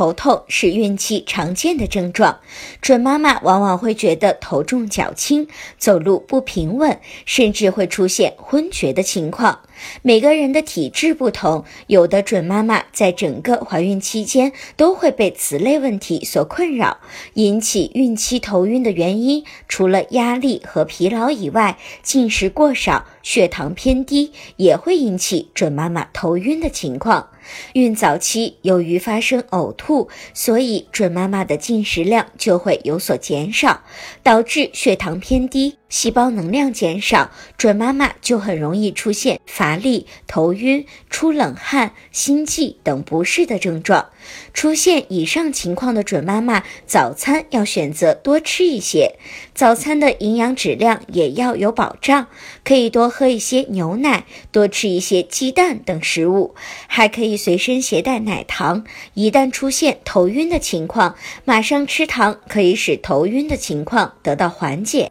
头痛是孕期常见的症状，准妈妈往往会觉得头重脚轻，走路不平稳，甚至会出现昏厥的情况。每个人的体质不同，有的准妈妈在整个怀孕期间都会被此类问题所困扰。引起孕期头晕的原因，除了压力和疲劳以外，进食过少、血糖偏低也会引起准妈妈头晕的情况。孕早期由于发生呕吐，所以准妈妈的进食量就会有所减少，导致血糖偏低。细胞能量减少，准妈妈就很容易出现乏力、头晕、出冷汗、心悸等不适的症状。出现以上情况的准妈妈，早餐要选择多吃一些，早餐的营养质量也要有保障，可以多喝一些牛奶，多吃一些鸡蛋等食物，还可以随身携带奶糖。一旦出现头晕的情况，马上吃糖，可以使头晕的情况得到缓解。